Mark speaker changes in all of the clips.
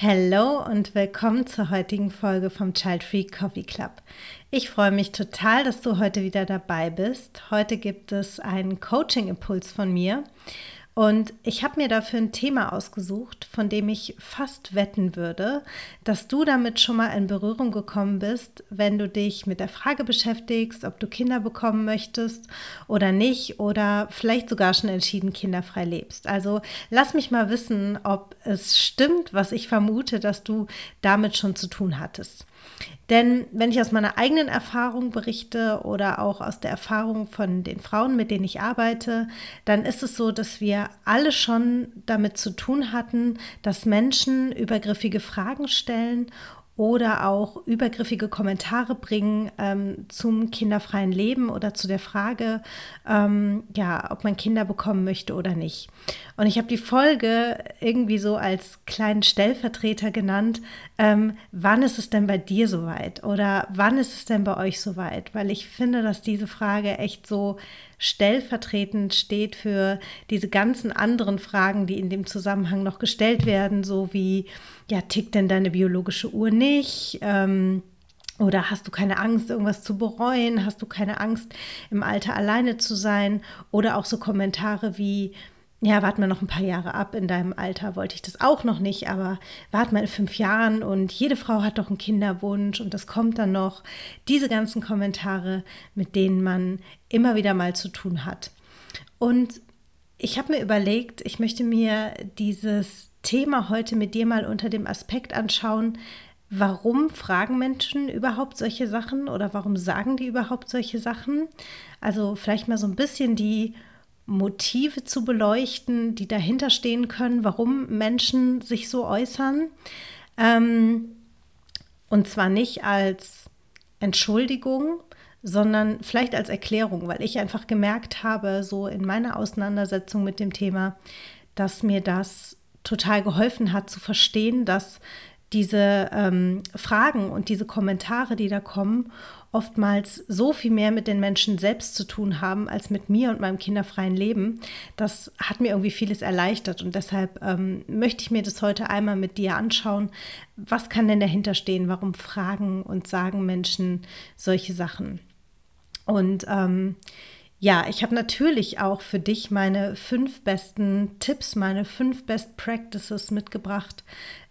Speaker 1: Hallo und willkommen zur heutigen Folge vom Child Free Coffee Club. Ich freue mich total, dass du heute wieder dabei bist. Heute gibt es einen Coaching-Impuls von mir. Und ich habe mir dafür ein Thema ausgesucht, von dem ich fast wetten würde, dass du damit schon mal in Berührung gekommen bist, wenn du dich mit der Frage beschäftigst, ob du Kinder bekommen möchtest oder nicht oder vielleicht sogar schon entschieden kinderfrei lebst. Also lass mich mal wissen, ob es stimmt, was ich vermute, dass du damit schon zu tun hattest. Denn wenn ich aus meiner eigenen Erfahrung berichte oder auch aus der Erfahrung von den Frauen, mit denen ich arbeite, dann ist es so, dass wir alle schon damit zu tun hatten, dass Menschen übergriffige Fragen stellen oder auch übergriffige Kommentare bringen ähm, zum kinderfreien Leben oder zu der Frage, ähm, ja, ob man Kinder bekommen möchte oder nicht. Und ich habe die Folge irgendwie so als kleinen Stellvertreter genannt, ähm, wann ist es denn bei dir soweit oder wann ist es denn bei euch soweit? Weil ich finde, dass diese Frage echt so stellvertretend steht für diese ganzen anderen Fragen, die in dem Zusammenhang noch gestellt werden, so wie, ja, tickt denn deine biologische Uhr nicht? Ähm, oder hast du keine Angst, irgendwas zu bereuen? Hast du keine Angst, im Alter alleine zu sein? Oder auch so Kommentare wie, ja, warte mal noch ein paar Jahre ab. In deinem Alter wollte ich das auch noch nicht, aber warte mal in fünf Jahren und jede Frau hat doch einen Kinderwunsch und das kommt dann noch. Diese ganzen Kommentare, mit denen man immer wieder mal zu tun hat. Und ich habe mir überlegt, ich möchte mir dieses Thema heute mit dir mal unter dem Aspekt anschauen, warum fragen Menschen überhaupt solche Sachen oder warum sagen die überhaupt solche Sachen? Also vielleicht mal so ein bisschen die Motive zu beleuchten, die dahinter stehen können, warum Menschen sich so äußern. Ähm, und zwar nicht als Entschuldigung, sondern vielleicht als Erklärung, weil ich einfach gemerkt habe, so in meiner Auseinandersetzung mit dem Thema, dass mir das total geholfen hat zu verstehen, dass diese ähm, Fragen und diese Kommentare, die da kommen, oftmals so viel mehr mit den Menschen selbst zu tun haben als mit mir und meinem kinderfreien Leben. Das hat mir irgendwie vieles erleichtert und deshalb ähm, möchte ich mir das heute einmal mit dir anschauen. Was kann denn dahinter stehen? Warum fragen und sagen Menschen solche Sachen? Und ähm, ja, ich habe natürlich auch für dich meine fünf besten Tipps, meine fünf Best Practices mitgebracht,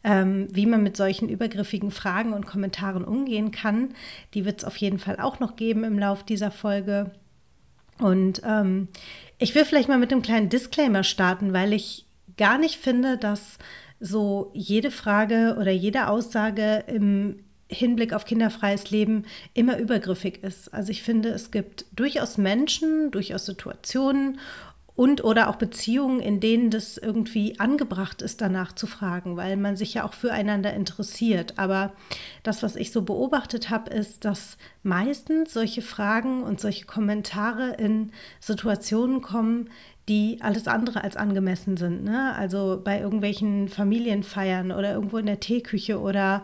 Speaker 1: ähm, wie man mit solchen übergriffigen Fragen und Kommentaren umgehen kann. Die wird es auf jeden Fall auch noch geben im Lauf dieser Folge. Und ähm, ich will vielleicht mal mit einem kleinen Disclaimer starten, weil ich gar nicht finde, dass so jede Frage oder jede Aussage im Hinblick auf kinderfreies Leben immer übergriffig ist. Also ich finde, es gibt durchaus Menschen, durchaus Situationen und oder auch Beziehungen, in denen das irgendwie angebracht ist, danach zu fragen, weil man sich ja auch füreinander interessiert. Aber das, was ich so beobachtet habe, ist, dass meistens solche Fragen und solche Kommentare in Situationen kommen, die alles andere als angemessen sind. Ne? Also bei irgendwelchen Familienfeiern oder irgendwo in der Teeküche oder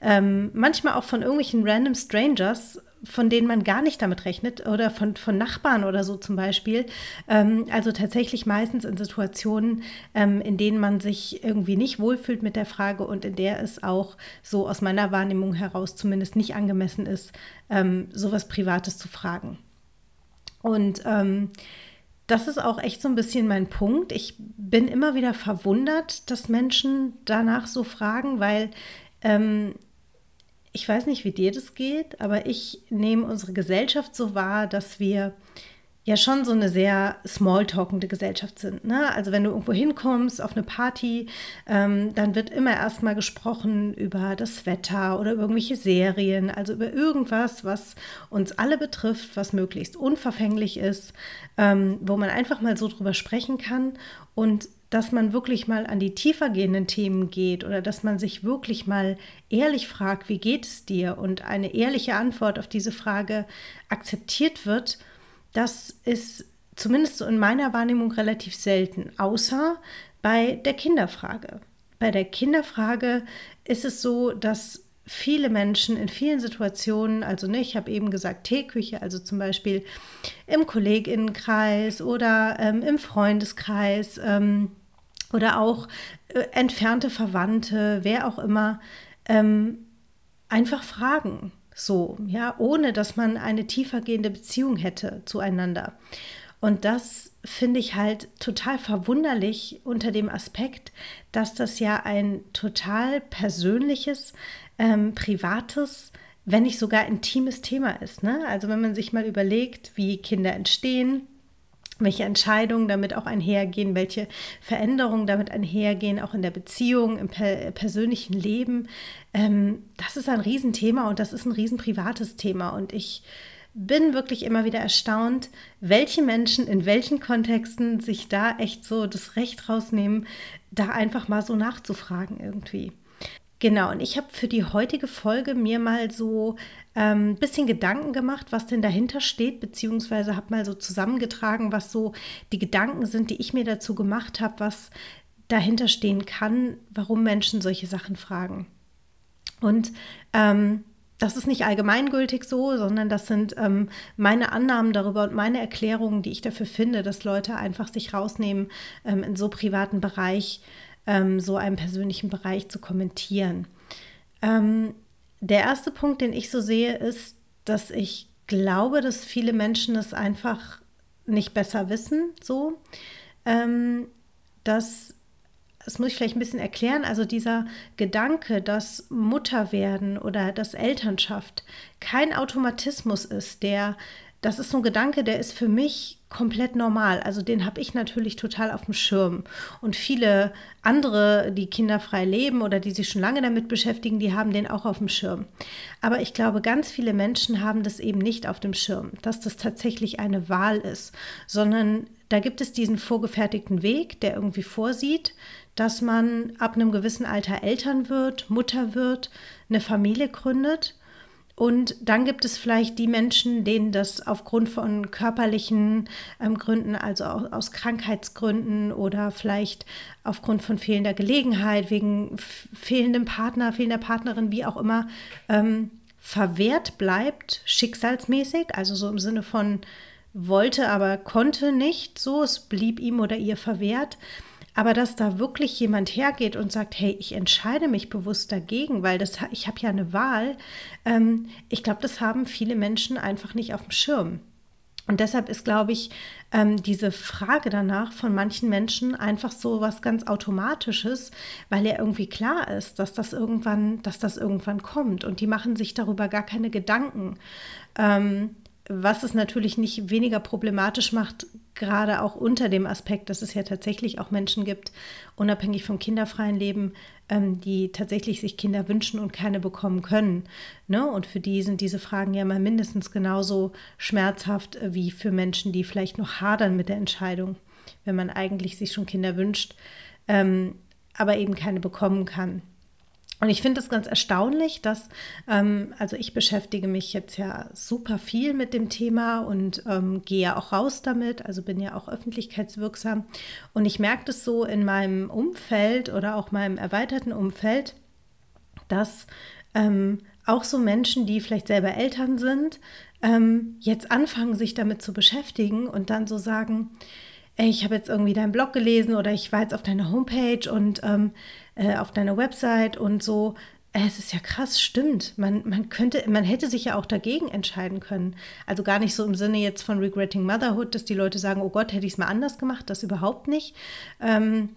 Speaker 1: ähm, manchmal auch von irgendwelchen random Strangers, von denen man gar nicht damit rechnet oder von, von Nachbarn oder so zum Beispiel. Ähm, also tatsächlich meistens in Situationen, ähm, in denen man sich irgendwie nicht wohlfühlt mit der Frage und in der es auch so aus meiner Wahrnehmung heraus zumindest nicht angemessen ist, ähm, sowas Privates zu fragen. Und ähm, das ist auch echt so ein bisschen mein Punkt. Ich bin immer wieder verwundert, dass Menschen danach so fragen, weil ähm, ich weiß nicht, wie dir das geht, aber ich nehme unsere Gesellschaft so wahr, dass wir ja schon so eine sehr smalltalkende Gesellschaft sind. Ne? Also wenn du irgendwo hinkommst auf eine Party, ähm, dann wird immer erstmal gesprochen über das Wetter oder über irgendwelche Serien, also über irgendwas, was uns alle betrifft, was möglichst unverfänglich ist, ähm, wo man einfach mal so drüber sprechen kann. Und dass man wirklich mal an die tiefer gehenden Themen geht oder dass man sich wirklich mal ehrlich fragt, wie geht es dir und eine ehrliche Antwort auf diese Frage akzeptiert wird, das ist zumindest so in meiner Wahrnehmung relativ selten, außer bei der Kinderfrage. Bei der Kinderfrage ist es so, dass viele Menschen in vielen Situationen, also ne, ich habe eben gesagt Teeküche, also zum Beispiel im Kolleginnenkreis oder ähm, im Freundeskreis ähm, oder auch äh, entfernte Verwandte, wer auch immer, ähm, einfach fragen, so, ja, ohne dass man eine tiefergehende Beziehung hätte zueinander. Und das finde ich halt total verwunderlich unter dem Aspekt, dass das ja ein total persönliches, ähm, privates, wenn nicht sogar intimes Thema ist. Ne? Also wenn man sich mal überlegt, wie Kinder entstehen, welche Entscheidungen damit auch einhergehen, welche Veränderungen damit einhergehen, auch in der Beziehung, im per persönlichen Leben. Ähm, das ist ein Riesenthema und das ist ein riesen privates Thema. Und ich bin wirklich immer wieder erstaunt, welche Menschen in welchen Kontexten sich da echt so das Recht rausnehmen, da einfach mal so nachzufragen irgendwie. Genau, und ich habe für die heutige Folge mir mal so ein ähm, bisschen Gedanken gemacht, was denn dahinter steht, beziehungsweise habe mal so zusammengetragen, was so die Gedanken sind, die ich mir dazu gemacht habe, was dahinter stehen kann, warum Menschen solche Sachen fragen. Und ähm, das ist nicht allgemeingültig so, sondern das sind ähm, meine Annahmen darüber und meine Erklärungen, die ich dafür finde, dass Leute einfach sich rausnehmen, ähm, in so privaten Bereich, ähm, so einem persönlichen Bereich zu kommentieren. Ähm, der erste Punkt, den ich so sehe, ist, dass ich glaube, dass viele Menschen es einfach nicht besser wissen, so, ähm, dass das muss ich vielleicht ein bisschen erklären. Also dieser Gedanke, dass Mutterwerden oder dass Elternschaft kein Automatismus ist, der, das ist so ein Gedanke, der ist für mich komplett normal. Also den habe ich natürlich total auf dem Schirm. Und viele andere, die kinderfrei leben oder die sich schon lange damit beschäftigen, die haben den auch auf dem Schirm. Aber ich glaube, ganz viele Menschen haben das eben nicht auf dem Schirm, dass das tatsächlich eine Wahl ist, sondern da gibt es diesen vorgefertigten Weg, der irgendwie vorsieht, dass man ab einem gewissen Alter Eltern wird, Mutter wird, eine Familie gründet. Und dann gibt es vielleicht die Menschen, denen das aufgrund von körperlichen ähm, Gründen, also aus, Krankheitsgründen oder vielleicht aufgrund von fehlender Gelegenheit, wegen fehlendem Partner, fehlender Partnerin, wie auch immer, ähm, verwehrt bleibt, schicksalsmäßig, also so im Sinne von wollte, aber konnte nicht, so, es blieb ihm oder ihr verwehrt. Aber dass da wirklich jemand hergeht und sagt, hey, ich entscheide mich bewusst dagegen, weil das, ich habe ja eine Wahl, ähm, ich glaube, das haben viele Menschen einfach nicht auf dem Schirm. Und deshalb ist, glaube ich, ähm, diese Frage danach von manchen Menschen einfach so was ganz Automatisches, weil ja irgendwie klar ist, dass das irgendwann, dass das irgendwann kommt. Und die machen sich darüber gar keine Gedanken. Ähm, was es natürlich nicht weniger problematisch macht, gerade auch unter dem Aspekt, dass es ja tatsächlich auch Menschen gibt, unabhängig vom kinderfreien Leben, ähm, die tatsächlich sich Kinder wünschen und keine bekommen können. Ne? Und für die sind diese Fragen ja mal mindestens genauso schmerzhaft wie für Menschen, die vielleicht noch hadern mit der Entscheidung, wenn man eigentlich sich schon Kinder wünscht, ähm, aber eben keine bekommen kann. Und ich finde es ganz erstaunlich, dass, ähm, also ich beschäftige mich jetzt ja super viel mit dem Thema und ähm, gehe ja auch raus damit, also bin ja auch öffentlichkeitswirksam. Und ich merke das so in meinem Umfeld oder auch meinem erweiterten Umfeld, dass ähm, auch so Menschen, die vielleicht selber Eltern sind, ähm, jetzt anfangen, sich damit zu beschäftigen und dann so sagen, ey, ich habe jetzt irgendwie deinen Blog gelesen oder ich war jetzt auf deiner Homepage und ähm, äh, auf deiner Website und so. Äh, es ist ja krass, stimmt. Man, man könnte, man hätte sich ja auch dagegen entscheiden können. Also gar nicht so im Sinne jetzt von Regretting Motherhood, dass die Leute sagen, oh Gott, hätte ich es mal anders gemacht, das überhaupt nicht. Ähm,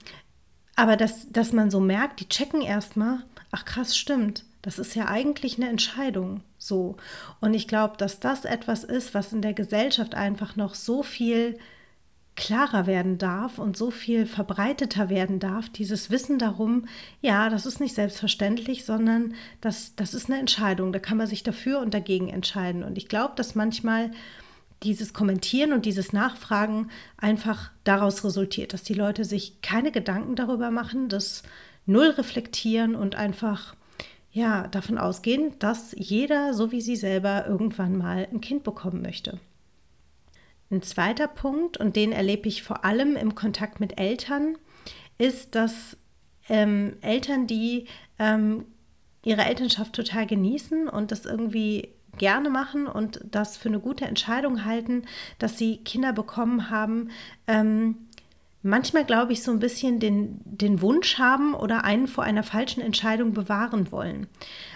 Speaker 1: aber dass, dass man so merkt, die checken erstmal, ach krass, stimmt. Das ist ja eigentlich eine Entscheidung. So. Und ich glaube, dass das etwas ist, was in der Gesellschaft einfach noch so viel klarer werden darf und so viel verbreiteter werden darf, dieses Wissen darum, ja, das ist nicht selbstverständlich, sondern das, das ist eine Entscheidung. Da kann man sich dafür und dagegen entscheiden. Und ich glaube, dass manchmal dieses Kommentieren und dieses Nachfragen einfach daraus resultiert, dass die Leute sich keine Gedanken darüber machen, das null reflektieren und einfach ja davon ausgehen, dass jeder, so wie sie selber, irgendwann mal ein Kind bekommen möchte. Ein zweiter Punkt, und den erlebe ich vor allem im Kontakt mit Eltern, ist, dass ähm, Eltern, die ähm, ihre Elternschaft total genießen und das irgendwie gerne machen und das für eine gute Entscheidung halten, dass sie Kinder bekommen haben, ähm, manchmal, glaube ich, so ein bisschen den, den Wunsch haben oder einen vor einer falschen Entscheidung bewahren wollen.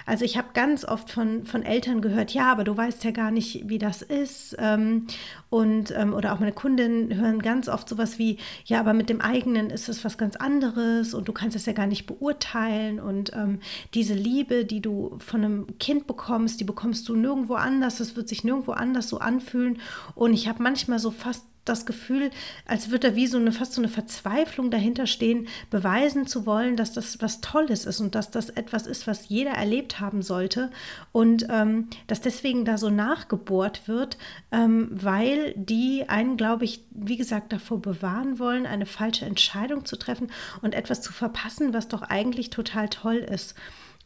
Speaker 1: Also ich habe ganz oft von, von Eltern gehört, ja, aber du weißt ja gar nicht, wie das ist. Ähm, und, ähm, oder auch meine Kundinnen hören ganz oft sowas wie, ja, aber mit dem eigenen ist es was ganz anderes und du kannst es ja gar nicht beurteilen. Und ähm, diese Liebe, die du von einem Kind bekommst, die bekommst du nirgendwo anders. Das wird sich nirgendwo anders so anfühlen. Und ich habe manchmal so fast das Gefühl, als würde da wie so eine fast so eine Verzweiflung dahinter stehen, beweisen zu wollen, dass das was Tolles ist und dass das etwas ist, was jeder erlebt haben sollte und ähm, dass deswegen da so nachgebohrt wird, ähm, weil die einen, glaube ich, wie gesagt, davor bewahren wollen, eine falsche Entscheidung zu treffen und etwas zu verpassen, was doch eigentlich total toll ist.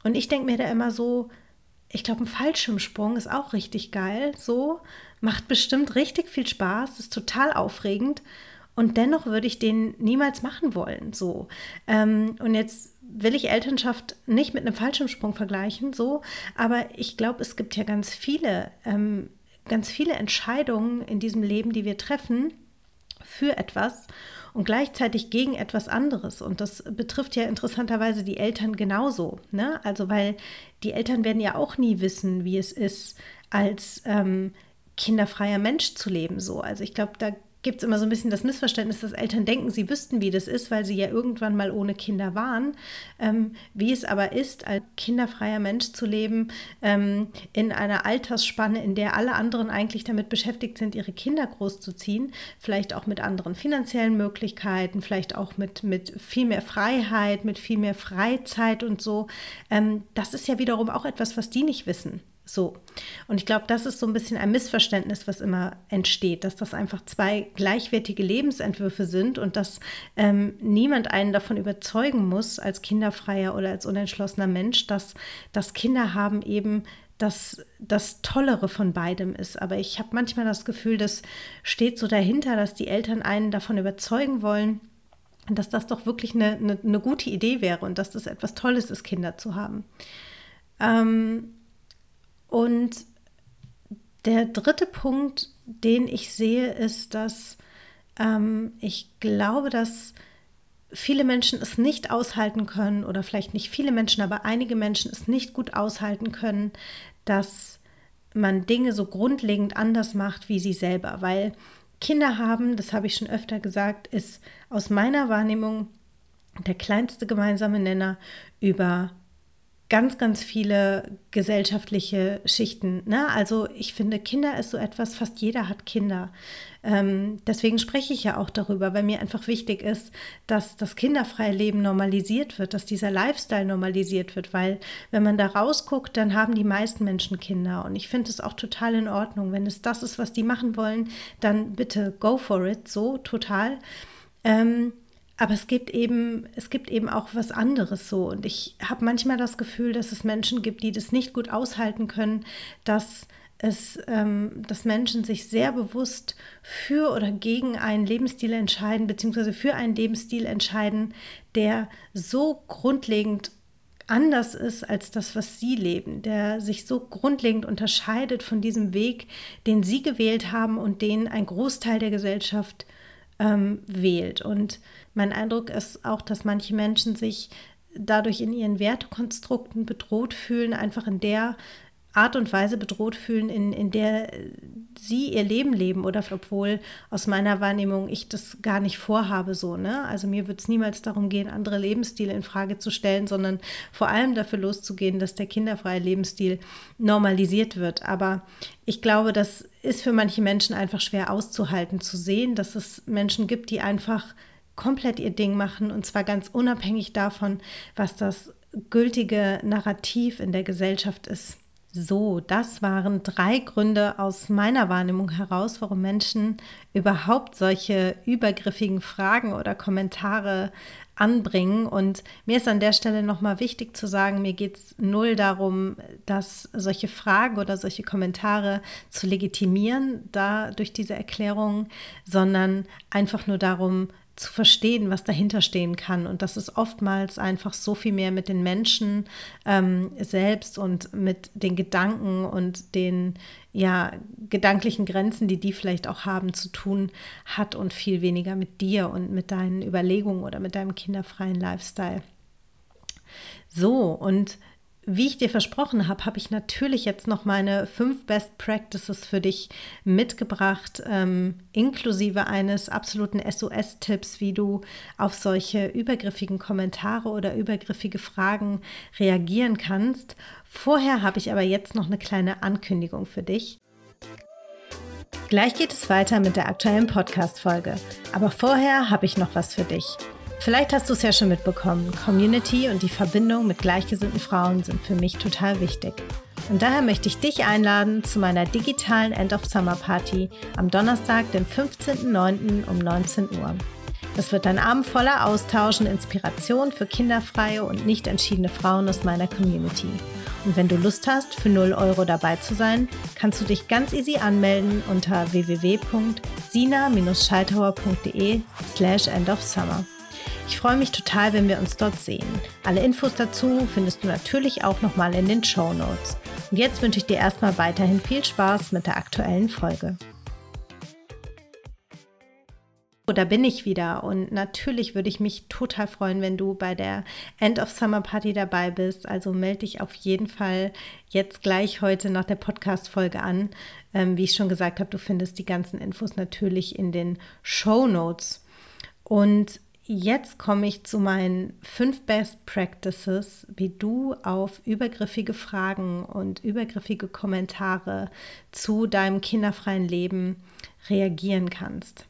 Speaker 1: Und ich denke mir da immer so, ich glaube, ein Fallschirmsprung ist auch richtig geil, so, macht bestimmt richtig viel Spaß, ist total aufregend. Und dennoch würde ich den niemals machen wollen, so. Ähm, und jetzt will ich Elternschaft nicht mit einem Fallschirmsprung vergleichen, so, aber ich glaube, es gibt ja ganz viele, ähm, ganz viele Entscheidungen in diesem Leben, die wir treffen für etwas und gleichzeitig gegen etwas anderes. Und das betrifft ja interessanterweise die Eltern genauso. Ne? Also, weil die Eltern werden ja auch nie wissen, wie es ist, als ähm, kinderfreier Mensch zu leben. So. Also ich glaube, da gibt es immer so ein bisschen das Missverständnis, dass Eltern denken, sie wüssten, wie das ist, weil sie ja irgendwann mal ohne Kinder waren. Ähm, wie es aber ist, als kinderfreier Mensch zu leben, ähm, in einer Altersspanne, in der alle anderen eigentlich damit beschäftigt sind, ihre Kinder großzuziehen, vielleicht auch mit anderen finanziellen Möglichkeiten, vielleicht auch mit, mit viel mehr Freiheit, mit viel mehr Freizeit und so. Ähm, das ist ja wiederum auch etwas, was die nicht wissen. So. Und ich glaube, das ist so ein bisschen ein Missverständnis, was immer entsteht, dass das einfach zwei gleichwertige Lebensentwürfe sind und dass ähm, niemand einen davon überzeugen muss, als kinderfreier oder als unentschlossener Mensch, dass das Kinder haben eben das, das Tollere von beidem ist. Aber ich habe manchmal das Gefühl, das steht so dahinter, dass die Eltern einen davon überzeugen wollen, dass das doch wirklich eine, eine, eine gute Idee wäre und dass das etwas Tolles ist, Kinder zu haben. Ähm, und der dritte Punkt, den ich sehe, ist, dass ähm, ich glaube, dass viele Menschen es nicht aushalten können oder vielleicht nicht viele Menschen, aber einige Menschen es nicht gut aushalten können, dass man Dinge so grundlegend anders macht wie sie selber, weil Kinder haben, das habe ich schon öfter gesagt, ist aus meiner Wahrnehmung der kleinste gemeinsame Nenner über ganz, ganz viele gesellschaftliche Schichten. Ne? Also ich finde, Kinder ist so etwas, fast jeder hat Kinder. Ähm, deswegen spreche ich ja auch darüber, weil mir einfach wichtig ist, dass das kinderfreie Leben normalisiert wird, dass dieser Lifestyle normalisiert wird, weil wenn man da rausguckt, dann haben die meisten Menschen Kinder. Und ich finde es auch total in Ordnung. Wenn es das ist, was die machen wollen, dann bitte go for it, so total. Ähm, aber es gibt eben, es gibt eben auch was anderes so. Und ich habe manchmal das Gefühl, dass es Menschen gibt, die das nicht gut aushalten können, dass es, ähm, dass Menschen sich sehr bewusst für oder gegen einen Lebensstil entscheiden, beziehungsweise für einen Lebensstil entscheiden, der so grundlegend anders ist als das, was sie leben, der sich so grundlegend unterscheidet von diesem Weg, den sie gewählt haben und den ein Großteil der Gesellschaft ähm, wählt. Und mein Eindruck ist auch, dass manche Menschen sich dadurch in ihren Wertekonstrukten bedroht fühlen, einfach in der Art und Weise bedroht fühlen, in, in der sie ihr Leben leben oder obwohl aus meiner Wahrnehmung ich das gar nicht vorhabe so, ne? Also mir wird es niemals darum gehen, andere Lebensstile in Frage zu stellen, sondern vor allem dafür loszugehen, dass der kinderfreie Lebensstil normalisiert wird. Aber ich glaube, das ist für manche Menschen einfach schwer auszuhalten, zu sehen, dass es Menschen gibt, die einfach komplett ihr Ding machen und zwar ganz unabhängig davon, was das gültige Narrativ in der Gesellschaft ist. So, das waren drei Gründe aus meiner Wahrnehmung heraus, warum Menschen überhaupt solche übergriffigen Fragen oder Kommentare anbringen. Und mir ist an der Stelle nochmal wichtig zu sagen, mir geht es null darum, dass solche Fragen oder solche Kommentare zu legitimieren, da durch diese Erklärung, sondern einfach nur darum, zu verstehen, was dahinter stehen kann. Und das ist oftmals einfach so viel mehr mit den Menschen ähm, selbst und mit den Gedanken und den ja, gedanklichen Grenzen, die die vielleicht auch haben, zu tun hat und viel weniger mit dir und mit deinen Überlegungen oder mit deinem kinderfreien Lifestyle. So, und wie ich dir versprochen habe, habe ich natürlich jetzt noch meine fünf Best Practices für dich mitgebracht, ähm, inklusive eines absoluten SOS-Tipps, wie du auf solche übergriffigen Kommentare oder übergriffige Fragen reagieren kannst. Vorher habe ich aber jetzt noch eine kleine Ankündigung für dich. Gleich geht es weiter mit der aktuellen Podcast-Folge. Aber vorher habe ich noch was für dich. Vielleicht hast du es ja schon mitbekommen. Community und die Verbindung mit gleichgesinnten Frauen sind für mich total wichtig. Und daher möchte ich dich einladen zu meiner digitalen End of Summer Party am Donnerstag, den 15.09. um 19 Uhr. Das wird ein Abend voller Austausch und Inspiration für kinderfreie und nicht entschiedene Frauen aus meiner Community. Und wenn du Lust hast, für 0 Euro dabei zu sein, kannst du dich ganz easy anmelden unter www.sina-scheithauer.de slash end of summer. Ich freue mich total, wenn wir uns dort sehen. Alle Infos dazu findest du natürlich auch nochmal in den Show Notes. Und jetzt wünsche ich dir erstmal weiterhin viel Spaß mit der aktuellen Folge. Da bin ich wieder und natürlich würde ich mich total freuen, wenn du bei der End of Summer Party dabei bist. Also melde dich auf jeden Fall jetzt gleich heute nach der Podcast-Folge an. Ähm, wie ich schon gesagt habe, du findest die ganzen Infos natürlich in den Show Notes. Und Jetzt komme ich zu meinen fünf Best Practices, wie du auf übergriffige Fragen und übergriffige Kommentare zu deinem kinderfreien Leben reagieren kannst.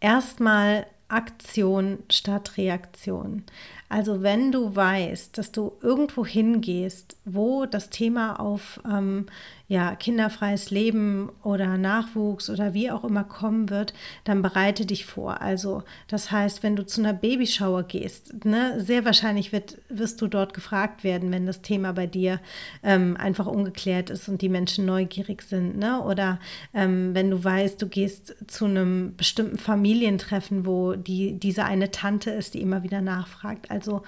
Speaker 1: Erstmal Aktion statt Reaktion. Also wenn du weißt, dass du irgendwo hingehst, wo das Thema auf ähm, ja, kinderfreies Leben oder Nachwuchs oder wie auch immer kommen wird, dann bereite dich vor. Also das heißt, wenn du zu einer Babyshower gehst, ne, sehr wahrscheinlich wird, wirst du dort gefragt werden, wenn das Thema bei dir ähm, einfach ungeklärt ist und die Menschen neugierig sind. Ne? Oder ähm, wenn du weißt, du gehst zu einem bestimmten Familientreffen, wo die, diese eine Tante ist, die immer wieder nachfragt. Also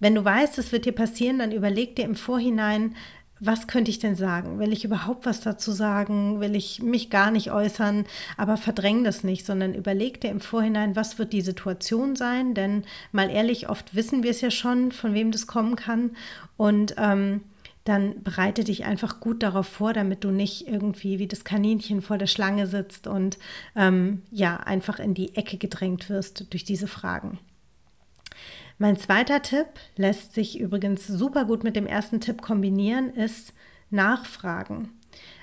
Speaker 1: wenn du weißt, es wird dir passieren, dann überleg dir im Vorhinein, was könnte ich denn sagen? Will ich überhaupt was dazu sagen? Will ich mich gar nicht äußern? Aber verdräng das nicht, sondern überleg dir im Vorhinein, was wird die Situation sein? Denn mal ehrlich, oft wissen wir es ja schon, von wem das kommen kann. Und ähm, dann bereite dich einfach gut darauf vor, damit du nicht irgendwie wie das Kaninchen vor der Schlange sitzt und ähm, ja, einfach in die Ecke gedrängt wirst durch diese Fragen. Mein zweiter Tipp lässt sich übrigens super gut mit dem ersten Tipp kombinieren, ist Nachfragen.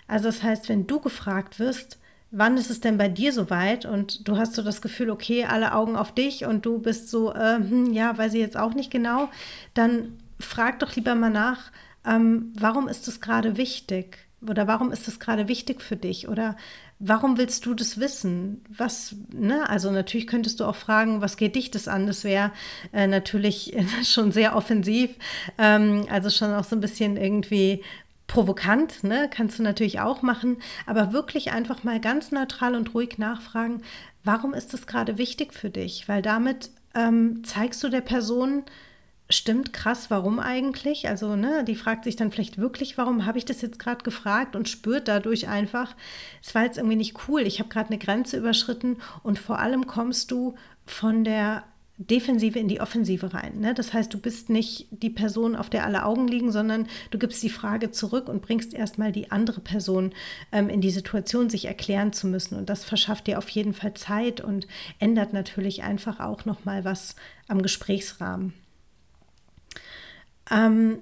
Speaker 1: Also das heißt, wenn du gefragt wirst, wann ist es denn bei dir soweit und du hast so das Gefühl, okay, alle Augen auf dich und du bist so, äh, hm, ja, weiß ich jetzt auch nicht genau, dann frag doch lieber mal nach, ähm, warum ist es gerade wichtig? Oder warum ist es gerade wichtig für dich? Oder warum willst du das wissen? Was, ne? Also natürlich könntest du auch fragen, was geht dich das an? Das wäre äh, natürlich schon sehr offensiv, ähm, also schon auch so ein bisschen irgendwie provokant, ne? Kannst du natürlich auch machen, aber wirklich einfach mal ganz neutral und ruhig nachfragen, warum ist das gerade wichtig für dich? Weil damit ähm, zeigst du der Person, stimmt krass, warum eigentlich? Also, ne, die fragt sich dann vielleicht wirklich, warum habe ich das jetzt gerade gefragt und spürt dadurch einfach, es war jetzt irgendwie nicht cool, ich habe gerade eine Grenze überschritten und vor allem kommst du von der Defensive in die Offensive rein. Ne? Das heißt, du bist nicht die Person, auf der alle Augen liegen, sondern du gibst die Frage zurück und bringst erstmal die andere Person ähm, in die Situation, sich erklären zu müssen. Und das verschafft dir auf jeden Fall Zeit und ändert natürlich einfach auch nochmal was am Gesprächsrahmen. Ähm,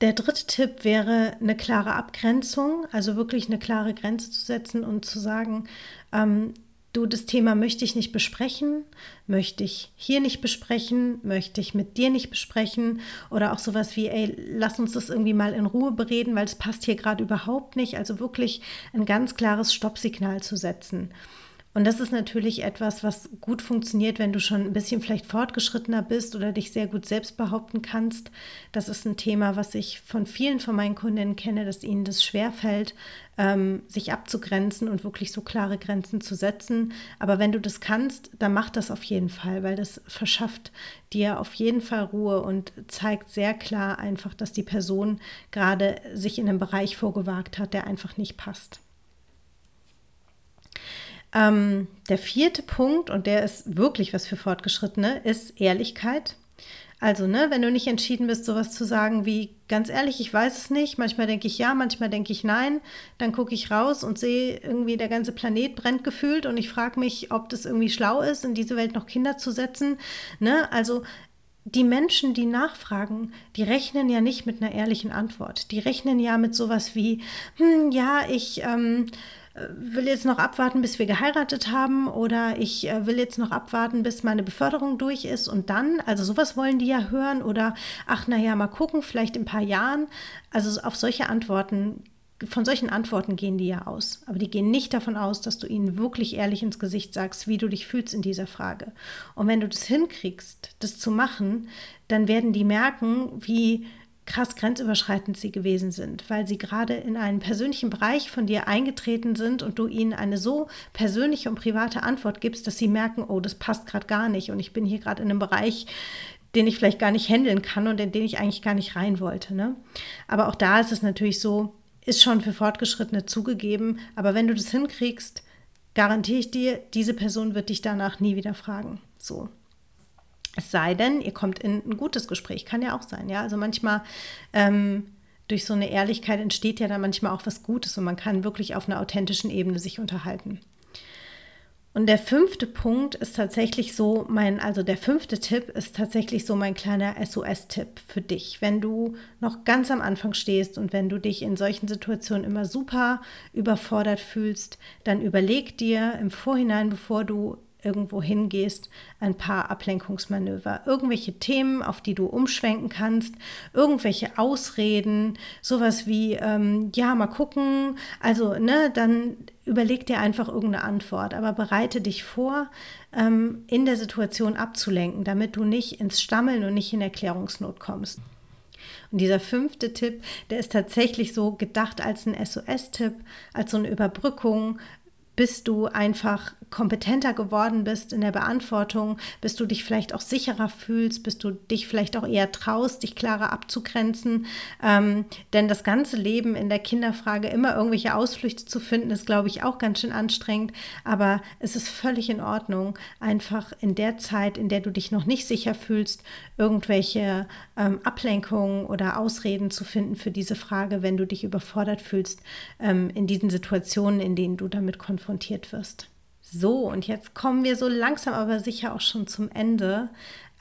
Speaker 1: der dritte Tipp wäre eine klare Abgrenzung, also wirklich eine klare Grenze zu setzen und zu sagen, ähm, du, das Thema möchte ich nicht besprechen, möchte ich hier nicht besprechen, möchte ich mit dir nicht besprechen oder auch sowas wie, ey, lass uns das irgendwie mal in Ruhe bereden, weil es passt hier gerade überhaupt nicht. Also wirklich ein ganz klares Stoppsignal zu setzen. Und das ist natürlich etwas, was gut funktioniert, wenn du schon ein bisschen vielleicht fortgeschrittener bist oder dich sehr gut selbst behaupten kannst. Das ist ein Thema, was ich von vielen von meinen Kundinnen kenne, dass ihnen das schwerfällt, ähm, sich abzugrenzen und wirklich so klare Grenzen zu setzen. Aber wenn du das kannst, dann mach das auf jeden Fall, weil das verschafft dir auf jeden Fall Ruhe und zeigt sehr klar einfach, dass die Person gerade sich in einem Bereich vorgewagt hat, der einfach nicht passt. Ähm, der vierte Punkt, und der ist wirklich was für Fortgeschrittene, ist Ehrlichkeit. Also, ne, wenn du nicht entschieden bist, sowas zu sagen wie, ganz ehrlich, ich weiß es nicht, manchmal denke ich ja, manchmal denke ich nein, dann gucke ich raus und sehe irgendwie, der ganze Planet brennt gefühlt und ich frage mich, ob das irgendwie schlau ist, in diese Welt noch Kinder zu setzen. Ne? Also, die Menschen, die nachfragen, die rechnen ja nicht mit einer ehrlichen Antwort. Die rechnen ja mit sowas wie, hm, ja, ich. Ähm, will jetzt noch abwarten, bis wir geheiratet haben oder ich äh, will jetzt noch abwarten, bis meine Beförderung durch ist und dann, also sowas wollen die ja hören oder ach naja, mal gucken, vielleicht in ein paar Jahren. Also auf solche Antworten, von solchen Antworten gehen die ja aus. Aber die gehen nicht davon aus, dass du ihnen wirklich ehrlich ins Gesicht sagst, wie du dich fühlst in dieser Frage. Und wenn du das hinkriegst, das zu machen, dann werden die merken, wie krass grenzüberschreitend sie gewesen sind, weil sie gerade in einen persönlichen Bereich von dir eingetreten sind und du ihnen eine so persönliche und private Antwort gibst, dass sie merken, oh, das passt gerade gar nicht und ich bin hier gerade in einem Bereich, den ich vielleicht gar nicht handeln kann und in den ich eigentlich gar nicht rein wollte. Ne? Aber auch da ist es natürlich so, ist schon für Fortgeschrittene zugegeben, aber wenn du das hinkriegst, garantiere ich dir, diese Person wird dich danach nie wieder fragen. So. Es sei denn, ihr kommt in ein gutes Gespräch, kann ja auch sein, ja. Also manchmal ähm, durch so eine Ehrlichkeit entsteht ja dann manchmal auch was Gutes und man kann wirklich auf einer authentischen Ebene sich unterhalten. Und der fünfte Punkt ist tatsächlich so mein, also der fünfte Tipp ist tatsächlich so mein kleiner SOS-Tipp für dich. Wenn du noch ganz am Anfang stehst und wenn du dich in solchen Situationen immer super überfordert fühlst, dann überleg dir im Vorhinein, bevor du irgendwo hingehst, ein paar Ablenkungsmanöver, irgendwelche Themen, auf die du umschwenken kannst, irgendwelche Ausreden, sowas wie, ähm, ja, mal gucken, also, ne, dann überleg dir einfach irgendeine Antwort, aber bereite dich vor, ähm, in der Situation abzulenken, damit du nicht ins Stammeln und nicht in Erklärungsnot kommst. Und dieser fünfte Tipp, der ist tatsächlich so gedacht als ein SOS-Tipp, als so eine Überbrückung, bis du einfach kompetenter geworden bist in der Beantwortung, bis du dich vielleicht auch sicherer fühlst, bis du dich vielleicht auch eher traust, dich klarer abzugrenzen. Ähm, denn das ganze Leben in der Kinderfrage immer irgendwelche Ausflüchte zu finden, ist, glaube ich, auch ganz schön anstrengend. Aber es ist völlig in Ordnung, einfach in der Zeit, in der du dich noch nicht sicher fühlst, irgendwelche ähm, Ablenkungen oder Ausreden zu finden für diese Frage, wenn du dich überfordert fühlst ähm, in diesen Situationen, in denen du damit konfrontiert wirst. So, und jetzt kommen wir so langsam aber sicher auch schon zum Ende.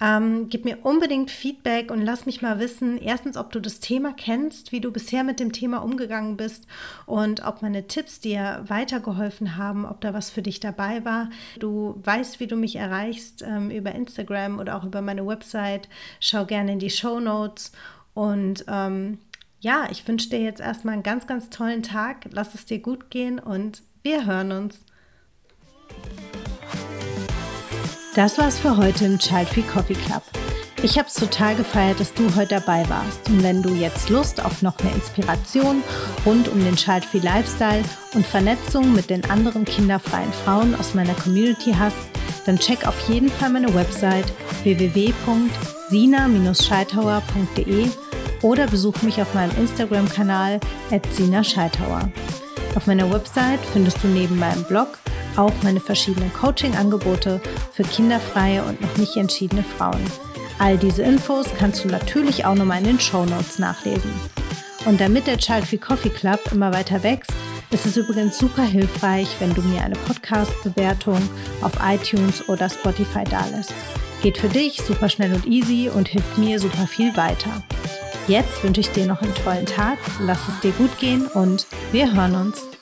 Speaker 1: Ähm, gib mir unbedingt Feedback und lass mich mal wissen, erstens, ob du das Thema kennst, wie du bisher mit dem Thema umgegangen bist und ob meine Tipps dir weitergeholfen haben, ob da was für dich dabei war. Du weißt, wie du mich erreichst ähm, über Instagram oder auch über meine Website. Schau gerne in die Show Notes und ähm, ja, ich wünsche dir jetzt erstmal einen ganz, ganz tollen Tag. Lass es dir gut gehen und wir hören uns. Das war's für heute im Child Free Coffee Club. Ich habe es total gefeiert, dass du heute dabei warst. Und wenn du jetzt Lust auf noch mehr Inspiration rund um den Child Free Lifestyle und Vernetzung mit den anderen kinderfreien Frauen aus meiner Community hast, dann check auf jeden Fall meine Website www.sina-scheithauer.de oder besuch mich auf meinem Instagram-Kanal @sina_scheithauer. Auf meiner Website findest du neben meinem Blog auch meine verschiedenen Coaching-Angebote für kinderfreie und noch nicht entschiedene Frauen. All diese Infos kannst du natürlich auch nochmal in den Show Notes nachlesen. Und damit der Child Free Coffee Club immer weiter wächst, ist es übrigens super hilfreich, wenn du mir eine Podcast-Bewertung auf iTunes oder Spotify dalässt. Geht für dich super schnell und easy und hilft mir super viel weiter. Jetzt wünsche ich dir noch einen tollen Tag, lass es dir gut gehen und wir hören uns.